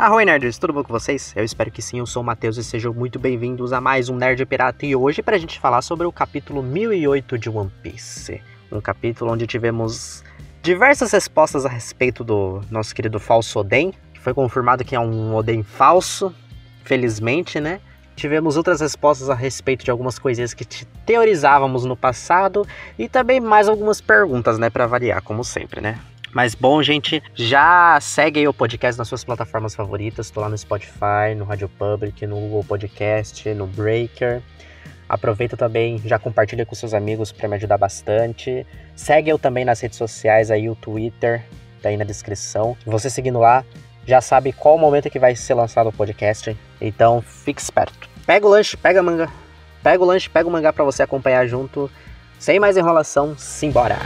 Arroi nerds, tudo bom com vocês? Eu espero que sim, eu sou o Matheus e sejam muito bem-vindos a mais um Nerd Pirata e hoje pra gente falar sobre o capítulo 1008 de One Piece. Um capítulo onde tivemos diversas respostas a respeito do nosso querido falso Oden, que foi confirmado que é um Oden falso, felizmente, né? Tivemos outras respostas a respeito de algumas coisinhas que teorizávamos no passado e também mais algumas perguntas, né, para variar, como sempre, né? Mas bom, gente, já segue aí o podcast nas suas plataformas favoritas. Estou lá no Spotify, no Radio Public, no Google Podcast, no Breaker. Aproveita também, já compartilha com seus amigos para me ajudar bastante. Segue eu também nas redes sociais aí, o Twitter, tá aí na descrição. Você seguindo lá, já sabe qual o momento que vai ser lançado o podcast. Então, fique esperto. Pega o lanche, pega a manga. Pega o lanche, pega o mangá para você acompanhar junto. Sem mais enrolação, simbora!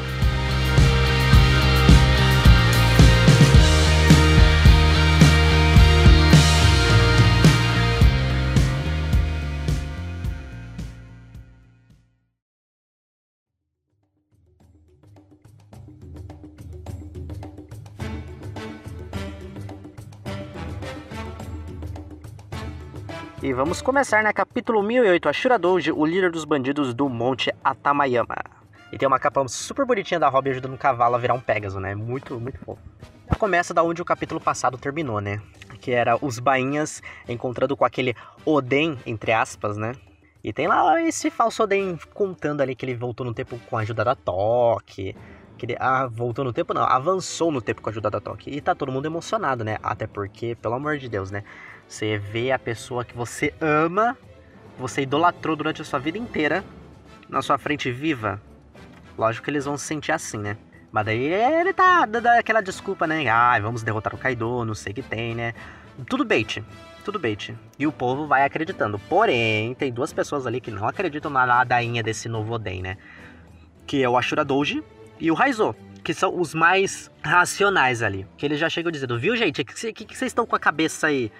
E vamos começar, né? Capítulo 1008, Ashura Doji, o líder dos bandidos do Monte Atamayama. E tem uma capa super bonitinha da Robin ajudando o cavalo a virar um Pégaso, né? Muito, muito fofo. Começa da onde o capítulo passado terminou, né? Que era os bainhas encontrando com aquele Oden, entre aspas, né? E tem lá esse falso Oden contando ali que ele voltou no tempo com a ajuda da Toque. Ah, voltou no tempo, não, avançou no tempo com a ajuda da Toque. E tá todo mundo emocionado, né? Até porque, pelo amor de Deus, né? Você vê a pessoa que você ama, você idolatrou durante a sua vida inteira, na sua frente viva. Lógico que eles vão se sentir assim, né? Mas daí ele tá dando aquela desculpa, né? Ah, vamos derrotar o Kaido, não sei o que tem, né? Tudo bait, tudo bait. E o povo vai acreditando. Porém, tem duas pessoas ali que não acreditam na ladainha desse novo Oden, né? Que é o Ashura Doji e o Raizo. Que são os mais racionais ali. Que eles já chegam dizendo, viu, gente? O que vocês estão com a cabeça aí?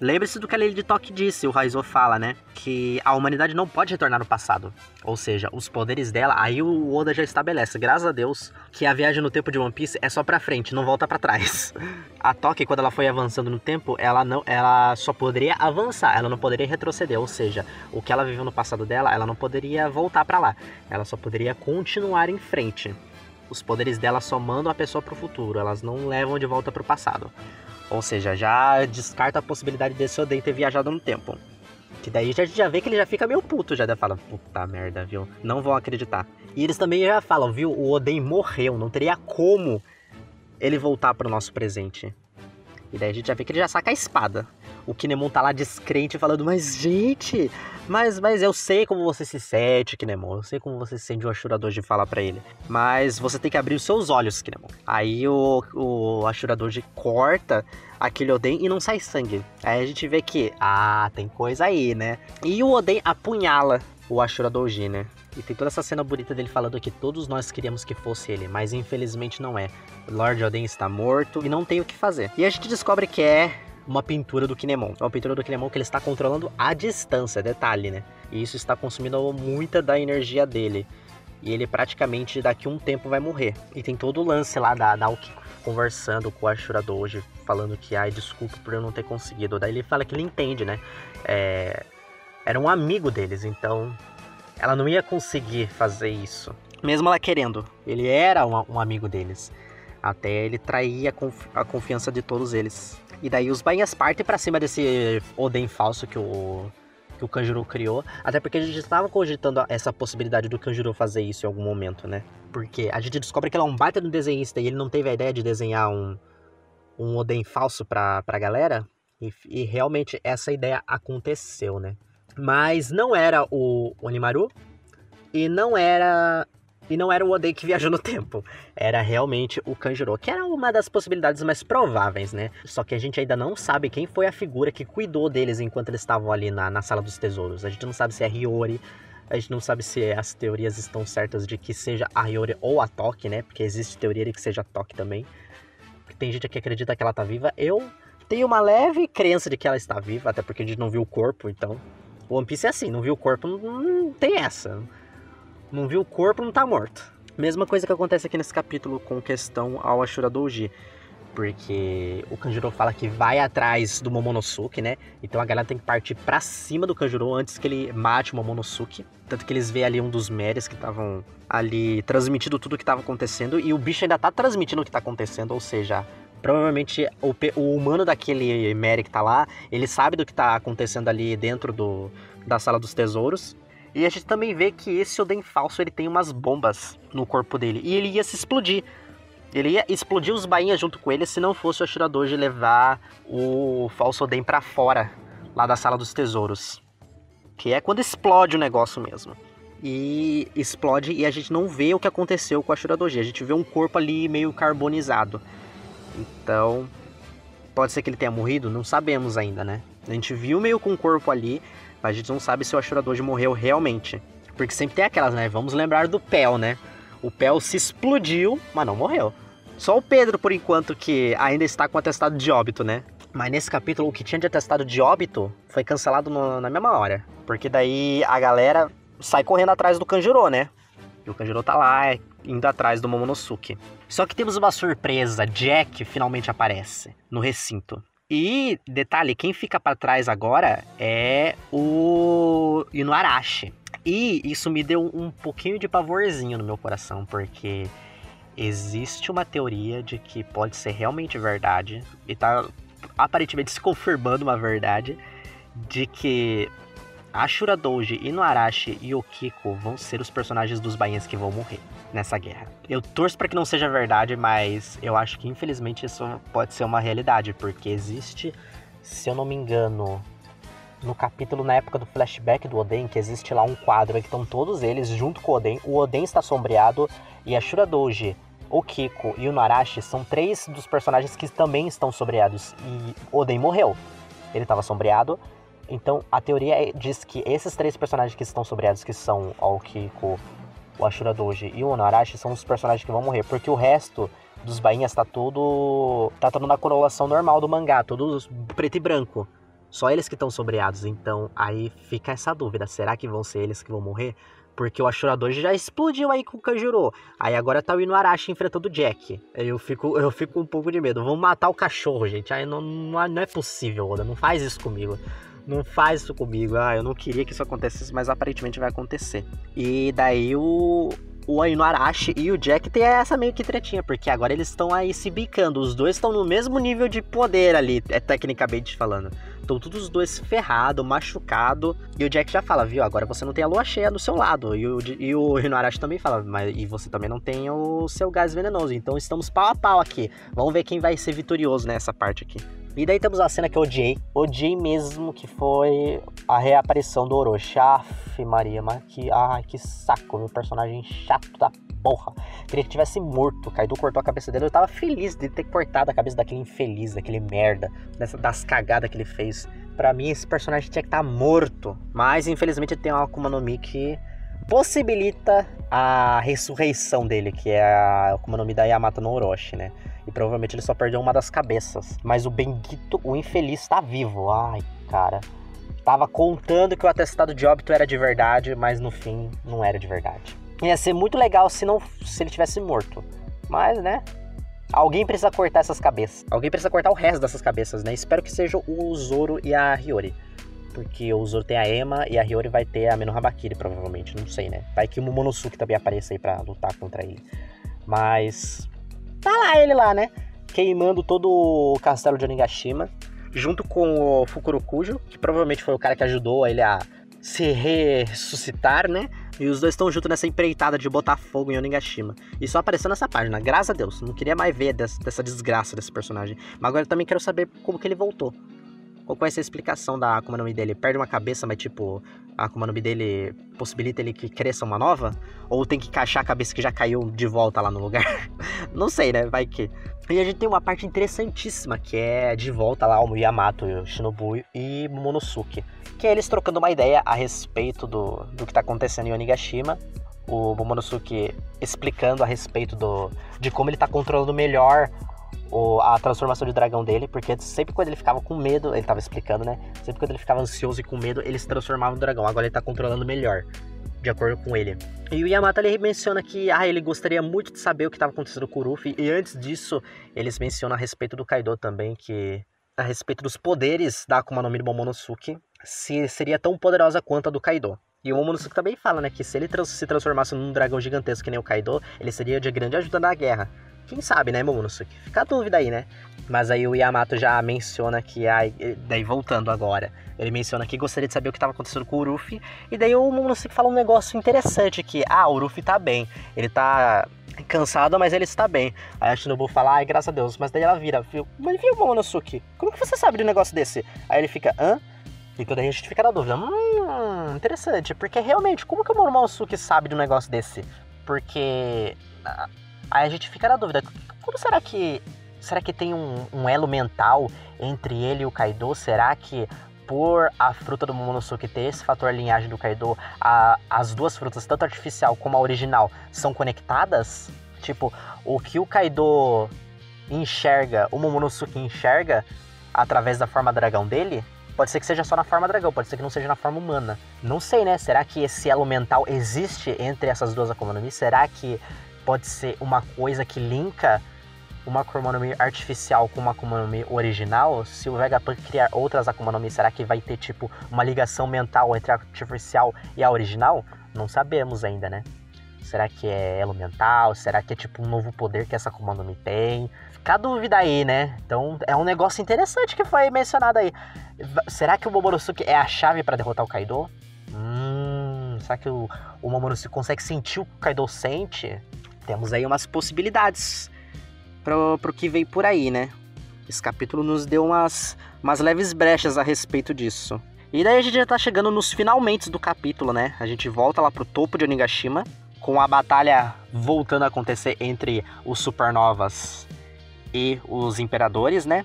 Lembre-se do que a lei de Toque disse, o Raizo fala, né? Que a humanidade não pode retornar no passado. Ou seja, os poderes dela, aí o Oda já estabelece, graças a Deus, que a viagem no tempo de One Piece é só pra frente, não volta para trás. A Toque, quando ela foi avançando no tempo, ela não, ela só poderia avançar, ela não poderia retroceder. Ou seja, o que ela viveu no passado dela, ela não poderia voltar para lá. Ela só poderia continuar em frente. Os poderes dela só mandam a pessoa pro futuro, elas não levam de volta pro passado. Ou seja, já descarta a possibilidade desse Oden ter viajado no tempo. Que daí já, já vê que ele já fica meio puto, já fala, puta merda, viu? Não vão acreditar. E eles também já falam, viu? O Oden morreu, não teria como ele voltar pro nosso presente. E daí a gente já vê que ele já saca a espada. O Kinemon tá lá descrente falando, mas gente, mas, mas eu sei como você se sente, Kinemon. Eu sei como você se sente o Ashurador de falar para ele. Mas você tem que abrir os seus olhos, Kinemon. Aí o, o Ashurador de corta aquele Oden e não sai sangue. Aí a gente vê que, ah, tem coisa aí, né? E o Oden apunhala o Ashura Doji, né? E tem toda essa cena bonita dele falando que todos nós queríamos que fosse ele, mas infelizmente não é. Lord Oden está morto e não tem o que fazer. E a gente descobre que é uma pintura do Kinemon. É uma pintura do Kinemon que ele está controlando a distância, detalhe, né? E isso está consumindo muita da energia dele. E ele praticamente daqui a um tempo vai morrer. E tem todo o lance lá da Naoki conversando com a Ashura Doji, falando que, ai, desculpa por eu não ter conseguido. Daí ele fala que ele entende, né? É... Era um amigo deles, então ela não ia conseguir fazer isso. Mesmo ela querendo. Ele era um, um amigo deles. Até ele trair a, confi a, confiança de todos eles. E daí os bainhas partem para cima desse Oden falso que o, que o Kanjuro criou. Até porque a gente estava cogitando essa possibilidade do Kanjuro fazer isso em algum momento, né? Porque a gente descobre que ele é um baita do desenhista e ele não teve a ideia de desenhar um, um Oden falso pra, pra galera. E, e realmente essa ideia aconteceu, né? Mas não era o Onimaru e não era e não era o Oden que viajou no tempo. Era realmente o Kanjuro, que era uma das possibilidades mais prováveis, né? Só que a gente ainda não sabe quem foi a figura que cuidou deles enquanto eles estavam ali na, na sala dos tesouros. A gente não sabe se é Hiyori, a gente não sabe se as teorias estão certas de que seja a Hiyori ou a Toque, né? Porque existe teoria de que seja a Toque também. Porque tem gente que acredita que ela tá viva. Eu tenho uma leve crença de que ela está viva, até porque a gente não viu o corpo, então. O One Piece é assim, não viu o corpo, não, não tem essa. Não viu o corpo, não tá morto. Mesma coisa que acontece aqui nesse capítulo com questão ao Ashura Doji. porque o Kanjuro fala que vai atrás do Momonosuke, né? Então a galera tem que partir para cima do Kanjuro antes que ele mate o Momonosuke. Tanto que eles veem ali um dos Meres que estavam ali transmitindo tudo o que estava acontecendo e o bicho ainda tá transmitindo o que tá acontecendo, ou seja, provavelmente o, o humano daquele Mary que tá lá, ele sabe do que tá acontecendo ali dentro do, da sala dos tesouros. E a gente também vê que esse Oden falso ele tem umas bombas no corpo dele e ele ia se explodir. Ele ia explodir os bainhas junto com ele se não fosse o Ashuradoji levar o falso Oden para fora, lá da sala dos tesouros. Que é quando explode o negócio mesmo. E explode e a gente não vê o que aconteceu com o Ashuradoji. A gente vê um corpo ali meio carbonizado. Então, pode ser que ele tenha morrido? Não sabemos ainda, né? A gente viu meio com o corpo ali, mas a gente não sabe se o Ashuradoji morreu realmente. Porque sempre tem aquelas, né? Vamos lembrar do Pel, né? O Pel se explodiu, mas não morreu. Só o Pedro, por enquanto, que ainda está com atestado de óbito, né? Mas nesse capítulo, o que tinha de atestado de óbito foi cancelado no, na mesma hora. Porque daí a galera sai correndo atrás do Kanjuro, né? E o Kanjuro tá lá, indo atrás do Momonosuke. Só que temos uma surpresa, Jack finalmente aparece no recinto. E, detalhe, quem fica para trás agora é o Inuarashi. E isso me deu um pouquinho de pavorzinho no meu coração, porque existe uma teoria de que pode ser realmente verdade, e tá aparentemente se confirmando uma verdade, de que Ashura Doji, Inuarashi e Okiko vão ser os personagens dos bainhas que vão morrer nessa guerra. Eu torço para que não seja verdade, mas eu acho que infelizmente isso pode ser uma realidade, porque existe, se eu não me engano, no capítulo na época do flashback do Oden, que existe lá um quadro que estão todos eles junto com o Oden. O Oden está sombreado e a Shura Doji, o Kiko e o Narashi são três dos personagens que também estão sombreados. E Oden morreu. Ele estava sombreado. Então a teoria é, diz que esses três personagens que estão sombreados, que são o Kiko, o Ashura Doji e o Onarashi, são os personagens que vão morrer. Porque o resto dos bainhas tá tudo. tá tudo na coroação normal do mangá, todos preto e branco. Só eles que estão sobreados. Então aí fica essa dúvida: será que vão ser eles que vão morrer? Porque o Ashurador já explodiu aí com o Kanjuro. Aí agora tá o Inuarashi enfrentando o Jack. Eu fico, eu fico um pouco de medo. Vamos matar o cachorro, gente. Aí não, não é possível, Oda. Não faz isso comigo. Não faz isso comigo. Ah, eu não queria que isso acontecesse, mas aparentemente vai acontecer. E daí o, o Inuarashi e o Jack tem essa meio que tretinha, porque agora eles estão aí se bicando. Os dois estão no mesmo nível de poder ali, é tecnicamente falando. Estão todos os dois ferrados, machucados. E o Jack já fala, viu, agora você não tem a lua cheia do seu lado. E o, e o Inuarashi também fala, mas e você também não tem o seu gás venenoso. Então estamos pau a pau aqui. Vamos ver quem vai ser vitorioso nessa parte aqui. E daí temos a cena que eu odiei. Odiei mesmo, que foi a reaparição do Orochi. Aff, Maria, mas que. Ai, que saco, meu personagem chato da porra. Queria que tivesse morto. Kaido cortou a cabeça dele. Eu tava feliz de ter cortado a cabeça daquele infeliz, daquele merda, dessa, das cagadas que ele fez. Para mim, esse personagem tinha que estar tá morto. Mas, infelizmente, tem uma Akuma no Mi que possibilita a ressurreição dele, que é a Akuma no Mi da Yamato no Orochi, né? E provavelmente ele só perdeu uma das cabeças. Mas o Benguito, o infeliz, tá vivo. Ai, cara. Tava contando que o atestado de óbito era de verdade, mas no fim não era de verdade. Ia ser muito legal se não se ele tivesse morto. Mas, né? Alguém precisa cortar essas cabeças. Alguém precisa cortar o resto dessas cabeças, né? Espero que seja o Zoro e a Hiyori. Porque o Zoro tem a Ema e a Hiyori vai ter a Habakiri, provavelmente. Não sei, né? Vai que o Momonosuke também apareça aí pra lutar contra ele. Mas Tá lá ele lá, né? Queimando todo o castelo de Onigashima, junto com o Fukurokujo, que provavelmente foi o cara que ajudou ele a se ressuscitar, né? E os dois estão juntos nessa empreitada de botar fogo em Onigashima. E só apareceu nessa página, graças a Deus. Não queria mais ver dessa, dessa desgraça desse personagem. Mas agora eu também quero saber como que ele voltou. Qual vai ser a explicação da Akuma no Mi dele? Perde uma cabeça, mas tipo, a Akuma no Mi dele possibilita ele que cresça uma nova? Ou tem que encaixar a cabeça que já caiu de volta lá no lugar? Não sei, né? Vai que. E a gente tem uma parte interessantíssima, que é de volta lá o Yamato, Shinobu e Momonosuke. Que é eles trocando uma ideia a respeito do, do que tá acontecendo em Onigashima. O Momonosuke explicando a respeito do, de como ele tá controlando melhor o, a transformação de dragão dele, porque sempre quando ele ficava com medo, ele tava explicando, né? Sempre quando ele ficava ansioso e com medo, ele se transformava no dragão. Agora ele tá controlando melhor, de acordo com ele. E o Yamato ele menciona que ah, ele gostaria muito de saber o que estava acontecendo com o Ruffy, e antes disso, eles mencionam a respeito do Kaido também, que a respeito dos poderes da Akuma no Mi do Momonosuke, se seria tão poderosa quanto a do Kaido. E o Momonosuke também fala, né, que se ele trans se transformasse num dragão gigantesco que nem o Kaido, ele seria de grande ajuda na guerra. Quem sabe, né, Momonosuke? Fica a dúvida aí, né? Mas aí o Yamato já menciona que, ai, daí voltando agora, ele menciona que gostaria de saber o que estava acontecendo com o Ruffy, e daí o Momonosuke fala um negócio interessante que, ah, o Ruffy tá bem, ele tá cansado, mas ele está bem. Aí a Shinobu fala, ai, graças a Deus, mas daí ela vira, viu? Mas viu, Momonosuke, como que você sabe de um negócio desse? Aí ele fica, hã? Então daí a gente fica na dúvida, hum, interessante, porque realmente, como que o Momonosuke sabe de um negócio desse? Porque Aí a gente fica na dúvida, como será que será que tem um, um elo mental entre ele e o Kaido? Será que por a fruta do Momonosuke ter esse fator linhagem do Kaido, a, as duas frutas, tanto a artificial como a original, são conectadas? Tipo, o que o Kaido enxerga, o Momonosuke enxerga através da forma dragão dele, pode ser que seja só na forma dragão, pode ser que não seja na forma humana. Não sei, né? Será que esse elo mental existe entre essas duas Akuma no Mi? Será que pode ser uma coisa que linka uma Akuma no Mi artificial com uma Akuma no Mi original, se o Vegapunk criar outras Akuma no Mi, será que vai ter tipo uma ligação mental entre a artificial e a original? Não sabemos ainda, né? Será que é elo mental? Será que é tipo um novo poder que essa Akuma no Mi tem? Fica a dúvida aí, né? Então é um negócio interessante que foi mencionado aí. Será que o Momonosuke é a chave para derrotar o Kaido? Hum, será que o, o Momonosuke consegue sentir o que o Kaido sente? Temos aí umas possibilidades pro, pro que vem por aí, né? Esse capítulo nos deu umas, umas leves brechas a respeito disso. E daí a gente já tá chegando nos finalmente do capítulo, né? A gente volta lá pro topo de Onigashima, com a batalha voltando a acontecer entre os supernovas e os imperadores, né?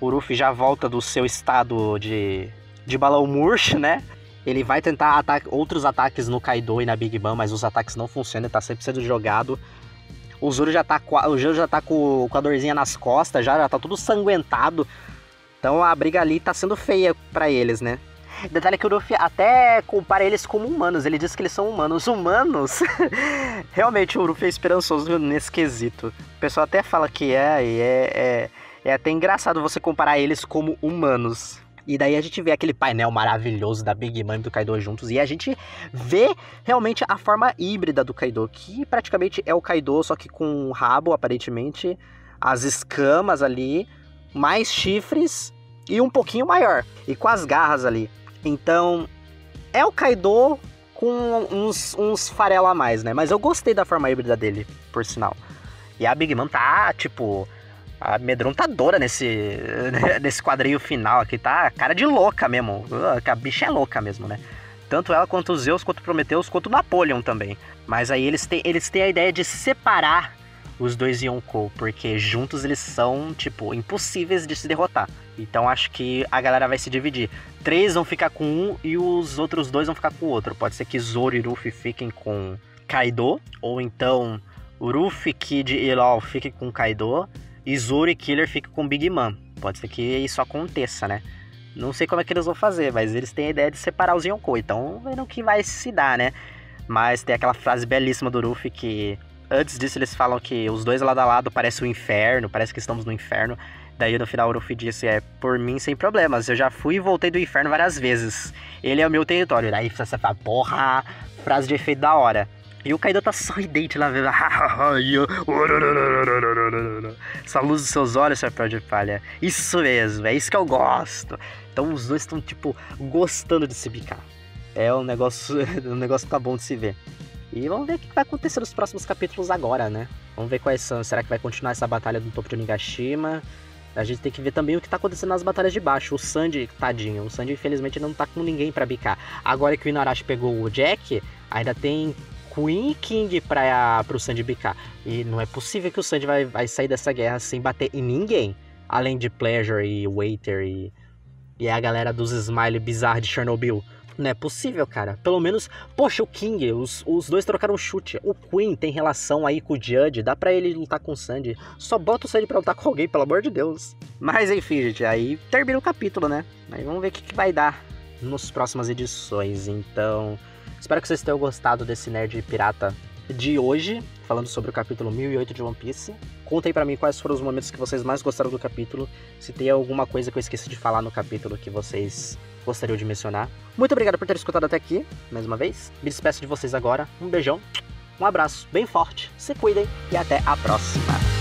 O Ruffy já volta do seu estado de, de balão murcho, né? Ele vai tentar outros ataques no Kaido e na Big Bang, mas os ataques não funcionam, ele tá sempre sendo jogado o Zoro já tá, o Zoro já tá com, com a dorzinha nas costas, já, já tá tudo sanguentado. Então a briga ali tá sendo feia para eles, né? Detalhe que o Luffy até compara eles como humanos. Ele diz que eles são humanos. Humanos? Realmente o Luffy é esperançoso nesse quesito. O pessoal até fala que é, e é, é, é até engraçado você comparar eles como humanos. E daí a gente vê aquele painel maravilhoso da Big Mom e do Kaido juntos. E a gente vê realmente a forma híbrida do Kaido, que praticamente é o Kaido, só que com um rabo, aparentemente, as escamas ali, mais chifres e um pouquinho maior. E com as garras ali. Então, é o Kaido com uns, uns farelo a mais, né? Mas eu gostei da forma híbrida dele, por sinal. E a Big Mom tá, tipo, amedrontadora nesse, nesse quadrinho final aqui, tá? Cara de louca mesmo. A bicha é louca mesmo, né? Tanto ela quanto os Zeus, quanto Prometeus, quanto Napoleon também. Mas aí eles têm, eles têm a ideia de separar os dois Yonkou, porque juntos eles são, tipo, impossíveis de se derrotar. Então acho que a galera vai se dividir. Três vão ficar com um e os outros dois vão ficar com o outro. Pode ser que Zoro e Ruffy fiquem com Kaido, ou então Ruffy, Kid e Law fiquem com Kaido, e Killer ficam com Big Man. Pode ser que isso aconteça, né? Não sei como é que eles vão fazer, mas eles têm a ideia de separar os Yonkou, então vendo que vai se dar, né? Mas tem aquela frase belíssima do Ruffy que antes disso eles falam que os dois lado a lado parecem o um inferno, parece que estamos no inferno. Daí no final o Ruffy disse, é, por mim sem problemas, eu já fui e voltei do inferno várias vezes. Ele é o meu território. Daí você fala, porra, frase de efeito da hora. E o Kaido tá sorridente lá, vendo. Essa luz dos seus olhos, chapéu de palha. Isso mesmo, é isso que eu gosto. Então os dois estão, tipo, gostando de se bicar. É um negócio. um negócio que tá bom de se ver. E vamos ver o que vai acontecer nos próximos capítulos agora, né? Vamos ver quais são. Será que vai continuar essa batalha do topo de Onigashima? A gente tem que ver também o que tá acontecendo nas batalhas de baixo. O Sandy, tadinho, o Sandy infelizmente não tá com ninguém para bicar. Agora que o Inarashi pegou o Jack, ainda tem Queen e King para o Sandy bicar. E não é possível que o Sandy vai, vai sair dessa guerra sem bater em ninguém. Além de Pleasure e Waiter e, e a galera dos Smile bizarros de Chernobyl. Não é possível, cara. Pelo menos, poxa, o King, os, os dois trocaram chute. O Queen tem relação aí com o Judge, dá pra ele lutar com o Sandy. Só bota o Sandy pra lutar com alguém, pelo amor de Deus. Mas enfim, gente, aí termina o capítulo, né? Aí vamos ver o que, que vai dar nas próximas edições. Então, espero que vocês tenham gostado desse Nerd Pirata de hoje, falando sobre o capítulo 1008 de One Piece. Contem para mim quais foram os momentos que vocês mais gostaram do capítulo, se tem alguma coisa que eu esqueci de falar no capítulo que vocês gostariam de mencionar. Muito obrigado por ter escutado até aqui, mais uma vez. Me despeço de vocês agora. Um beijão, um abraço bem forte, se cuidem e até a próxima.